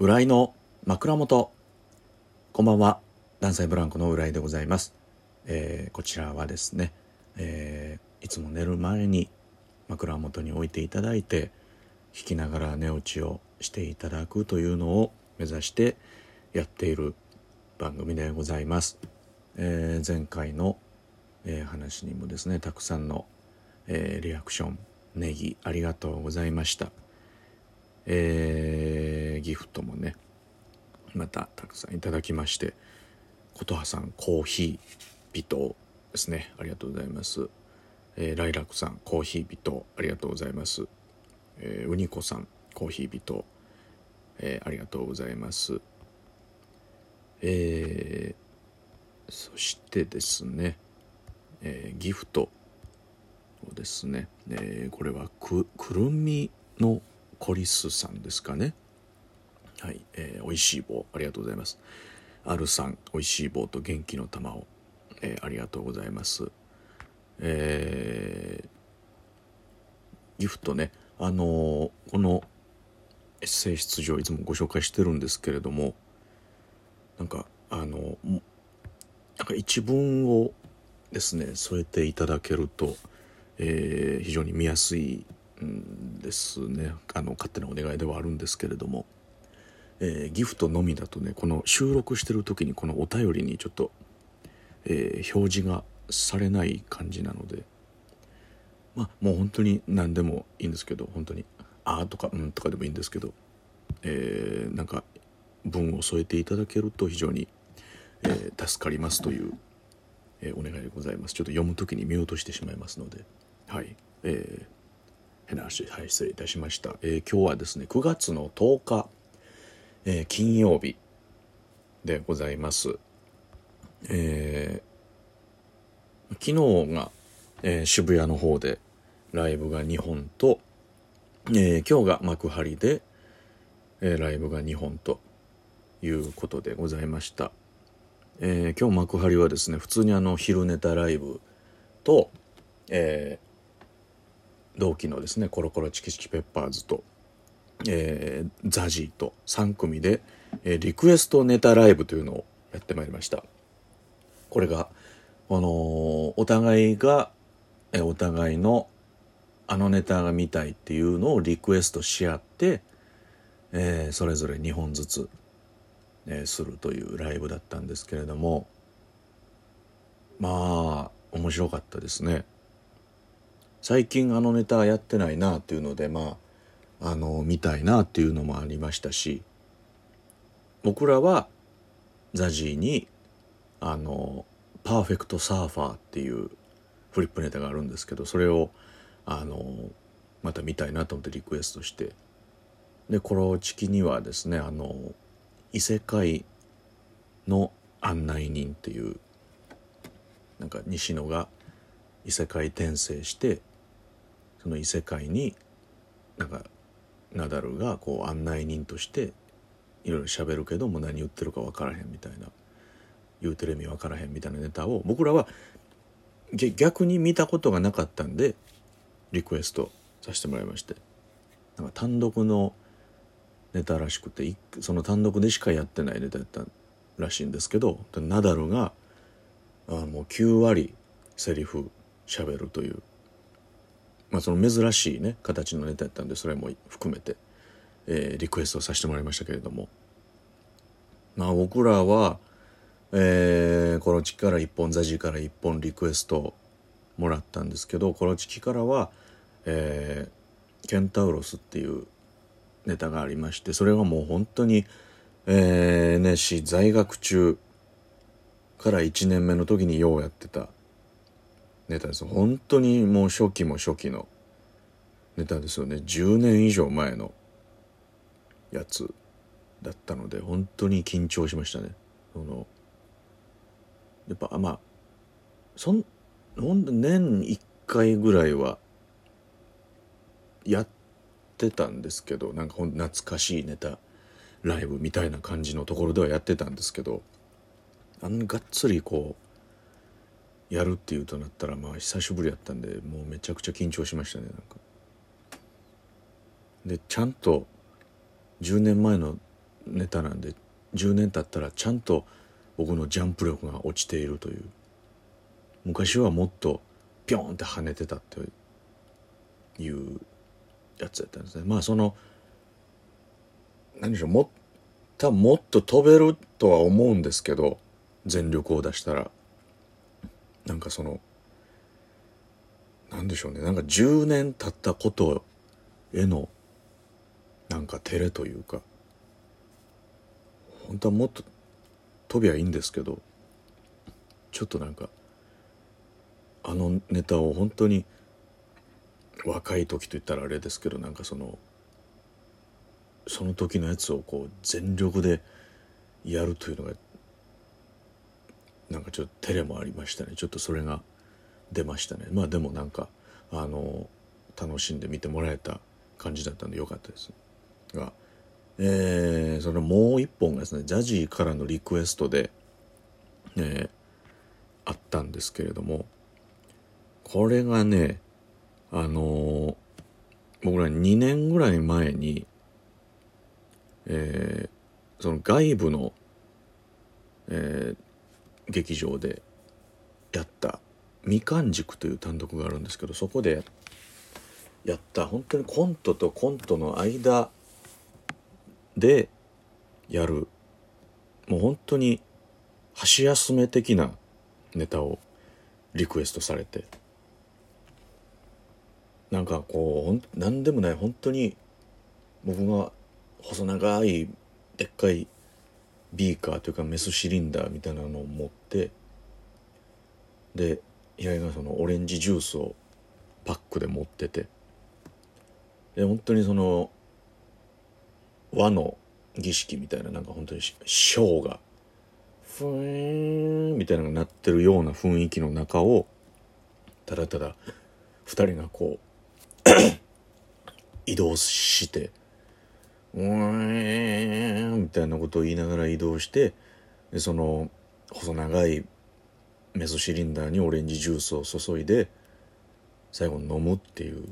浦井の枕元。こんばんは。ダンサイブランコの浦井でございます、えーこちらはですね、えーいつも寝る前に枕元に置いていただいて弾きながら寝落ちをしていただくというのを目指してやっている番組でございます、えー前回の、え話にもですねたくさんの、えリアクションネギありがとうございました。えーギフトもねまたたくさんいただきまして琴葉さんコーヒー微糖ですね。ありがとうございます、えーライラクさんコーヒー微糖ありがとうございます、えーウニコさんコーヒー微糖、えーありがとうございます。えーそしてですね、えーギフトをですね、えーこれはくくるみのコリスさんですかね。はい、えー、おいしい棒ありがとうございます。あるさんおいしい棒と元気の玉を、えーありがとうございます。えーギフトね。あのーこのエッセイ出場いつもご紹介してるんですけれどもなんかあのもなんか一文をですね添えていただけると、えー非常に見やすいですね。あの勝手なお願いではあるんですけれども、えーギフトのみだとねこの収録してる時にこのお便りにちょっと、えー表示がされない感じなので。まあもう本当に何でもいいんですけど本当に「あ」とか「うん」とかでもいいんですけど、えーなんか文を添えていただけると非常に、えー助かりますという、えーお願いでございます。ちょっと読む時に見落としてしまいますので。はい。えー変な話はい失礼いたしました、えー今日はですね9月の10日、えー金曜日でございます。えー昨日が、えー渋谷の方でライブが2本と、えー今日が幕張で、えーライブが2本ということでございました、えー今日幕張はですね普通にあの昼ネタライブと、えー同期のですねコロコロチキチキペッパーズと、えーザジーと3組で、えーリクエストネタライブというのをやってまいりました。これがあのーお互いが、えーお互いのあのネタが見たいっていうのをリクエストし合って、えーそれぞれ2本ずつ、えーするというライブだったんですけれどもまあ面白かったですね。最近あのネタやってないなっていうのでまああの見たいなっていうのもありましたし僕らは ZAZY にあの「パーフェクトサーファー」っていうフリップネタがあるんですけどそれをあのまた見たいなと思ってリクエストしてでコロチキにはですねあの異世界の案内人っていうなんか西野が異世界転生してその異世界になんかナダルがこう案内人としていろいろ喋るけども何言ってるか分からへんみたいな言うてる意味分からへんみたいなネタを僕らは逆に見たことがなかったんでリクエストさせてもらいまして。なんか単独のネタらしくてその単独でしかやってないネタやったらしいんですけどナダルがあもう9割セリフ喋るという、まあ、その珍しいね形のネタやったんでそれも含めて、えーリクエストさせてもらいましたけれども。まあ僕らは、えーコロチキから1本ザジーから1本リクエストもらったんですけどコロチキからは、えーケンタウロスっていうネタがありましてそれがもう本当に、えー、NSC 在学中から1年目の時にようやってたネタです本当にもう初期も初期の。ネタですよね。10年以上前のやつだったので本当に緊張しましたね。そのやっぱまあそんほんと年1回ぐらいはやってたんですけどなんかほん懐かしいネタライブみたいな感じのところではやってたんですけどあんがっつりこうやるっていうとなったらまあ久しぶりやったんでもうめちゃくちゃ緊張しましたねなんか。でちゃんと10年前のネタなんで10年経ったらちゃんと僕のジャンプ力が落ちているという。昔はもっとピョンって跳ねてたっていうやつやったんですね。まあその何でしょうも多分もっと飛べるとは思うんですけど全力を出したら。なんかそのなんでしょうね。なんか10年経ったことへのなんか照れというか本当はもっと飛びゃいいんですけどちょっとなんかあのネタを本当に若い時と言ったらあれですけどなんかそのその時のやつをこう全力でやるというのがなんかちょっと照れもありましたね。ちょっとそれが出ましたね。まあでもなんかあの楽しんで見てもらえた感じだったんでよかったです。がえー、それもう一本がですねジャジーからのリクエストで、えー、あったんですけれどもこれがねあのー、僕ら2年ぐらい前に、えー、その外部の、えー、劇場でやった「みかん塾」という単独があるんですけどそこでやった本当にコントとコントの間でやるもう本当に箸休め的なネタをリクエストされて。なんかこう何でもない本当に僕が細長いでっかいビーカーというかメスシリンダーみたいなのを持ってで平井がそのオレンジジュースをパックで持っててで本当にその和の儀式みたいななんか本当にショーがふーんみたいなのが鳴ってるような雰囲気の中をただただ2人がこう 移動して「うーん」みたいなことを言いながら移動してでその細長いメスシリンダーにオレンジジュースを注いで最後飲むっていう。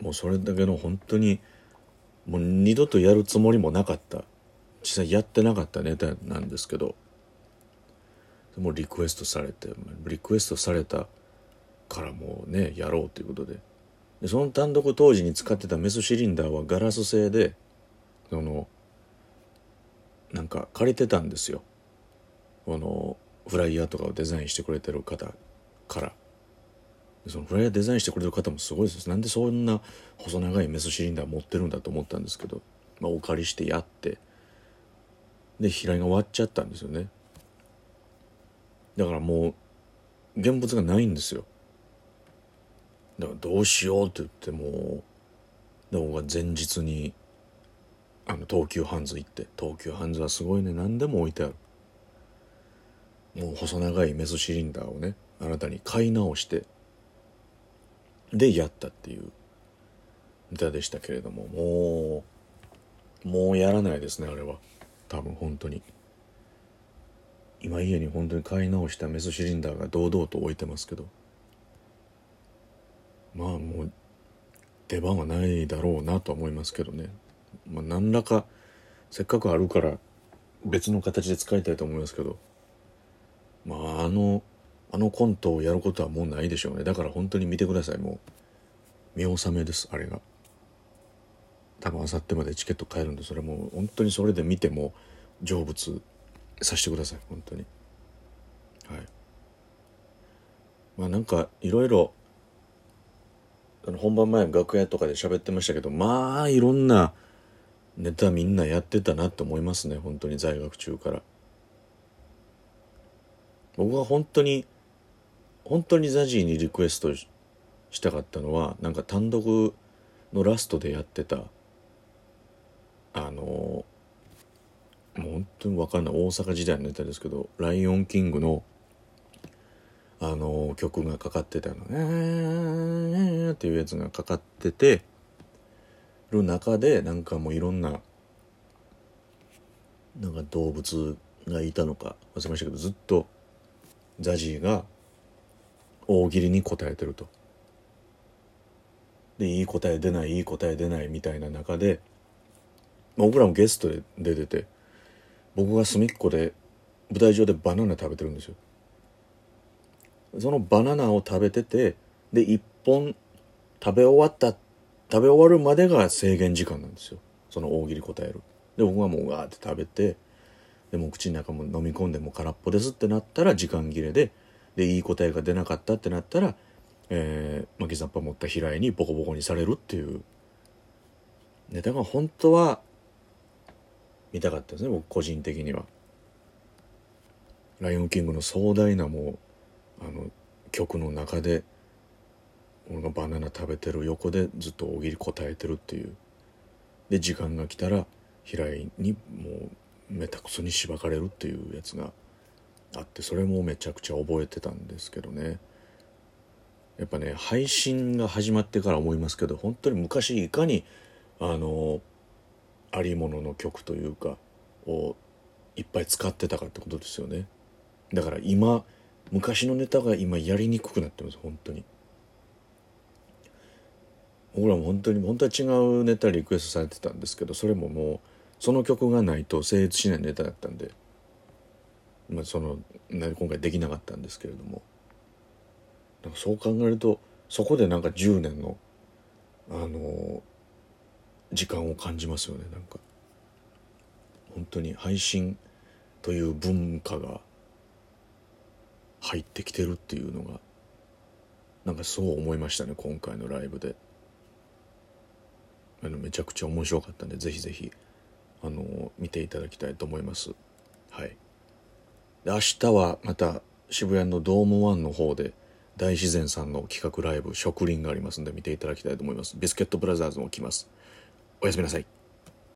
もうそれだけの本当にもう二度とやるつもりもなかった。実際やってなかったネタなんですけど。もうリクエストされてリクエストされたからもうねやろうということで。でその単独当時に使ってたメスシリンダーはガラス製でそのなんか借りてたんですよ。このフライヤーとかをデザインしてくれてる方から。そのフライヤーデザインしてくれる方もすごいです。なんでそんな細長いメスシリンダー持ってるんだと思ったんですけど、まあ、お借りしてやってで平井が割っちゃったんですよね。だからもう現物がないんですよ。だからどうしようって言ってもで僕は前日にあの東急ハンズ行って東急ハンズはすごいね。何でも置いてある。もう細長いメスシリンダーをねあなたに買い直してでやったっていう。歌でしたけれどももうもうやらないですねあれは。多分本当に。今家に本当に買い直したメスシリンダーが堂々と置いてますけど。まあもう出番はないだろうなと思いますけどね、まあ、何らかせっかくあるから別の形で使いたいと思いますけど。まああのあのコントをやることはもうないでしょうね。だから本当に見てください。もう見納めですあれが。多分あさってまでチケット買えるんでそれもう本当にそれで見ても成仏させてください。本当に。はい。まあなんかいろいろ本番前楽屋とかで喋ってましたけどまあいろんなネタみんなやってたなって思いますね本当に在学中から。僕は本当に本当にザジーにリクエストしたかったのはなんか単独のラストでやってたあのもう本当に分かんない大阪時代のネタですけど「ライオンキングの」あの曲がかかってたの「えー」っていうやつがかかっててる中でなんかもういろんななんか動物がいたのか忘れましたけどずっとザジーが大喜利に答えてると。でいい答え出ないいい答え出ないみたいな中で僕らもゲストで出てて僕が隅っこで舞台上でバナナ食べてるんですよそのバナナを食べててで1本食べ終わった食べ終わるまでが制限時間なんですよ。その大喜利答える。で僕はもうガーって食べてでも口の中も飲み込んでも空っぽですってなったら時間切れででいい答えが出なかったってなったら、えー、巻きざっぱ持った平井にボコボコにされるっていう。ネタが本当は見たかったですね僕個人的には。ライオンキングの壮大なもうあの曲の中で俺がバナナ食べてる横でずっと大喜利答えてるっていう。で時間が来たら平井にもうめたくそにしばかれるっていうやつがあってそれもめちゃくちゃ覚えてたんですけどね。やっぱね配信が始まってから思いますけど本当に昔いかにあのありものの曲というかをいっぱい使ってたかってことですよね。だから今昔のネタが今やりにくくなってます本当に。僕らも本当に本当は違うネタリクエストされてたんですけどそれももうその曲がないと成立しないネタだったんで、まあ、その今回できなかったんですけれども。なんかそう考えるとそこでなんか10年のあの時間を感じますよねなんか。本当に配信という文化が入ってきてるっていうのがなんかそう思いましたね今回のライブで。あのめちゃくちゃ面白かったんでぜひぜひあの見ていただきたいと思います。はい。で明日はまた渋谷のドームワンの方で大自然さんの企画ライブ「植林」がありますんで見ていただきたいと思います。ビスケットブラザーズも来ます。おやすみなさい。